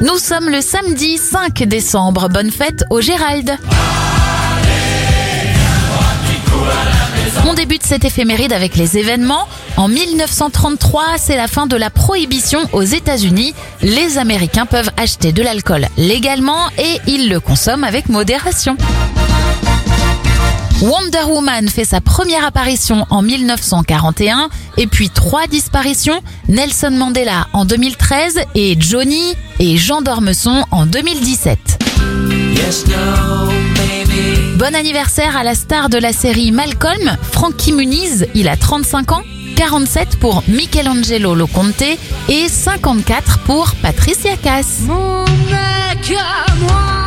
Nous sommes le samedi 5 décembre. Bonne fête au Gérald. On débute cette éphéméride avec les événements. En 1933, c'est la fin de la prohibition aux États-Unis. Les Américains peuvent acheter de l'alcool légalement et ils le consomment avec modération. Wonder Woman fait sa première apparition en 1941 et puis trois disparitions, Nelson Mandela en 2013 et Johnny et Jean d'Ormesson en 2017. Bon anniversaire à la star de la série Malcolm, Frankie Muniz, il a 35 ans, 47 pour Michelangelo Loconte et 54 pour Patricia Cass. Mon mec à moi,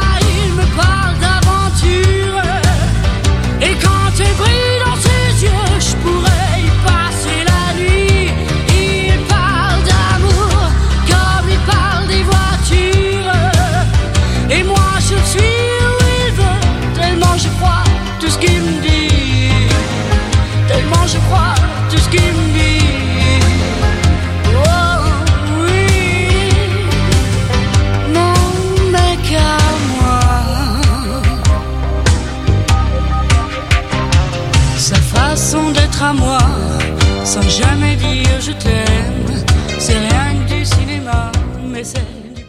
je suis où il veut, tellement je crois tout ce qu'il me dit. Tellement je crois tout ce qu'il me dit. Oh oui, mon mec à moi. Sa façon d'être à moi, sans jamais dire je t'aime, c'est rien que du cinéma, mais c'est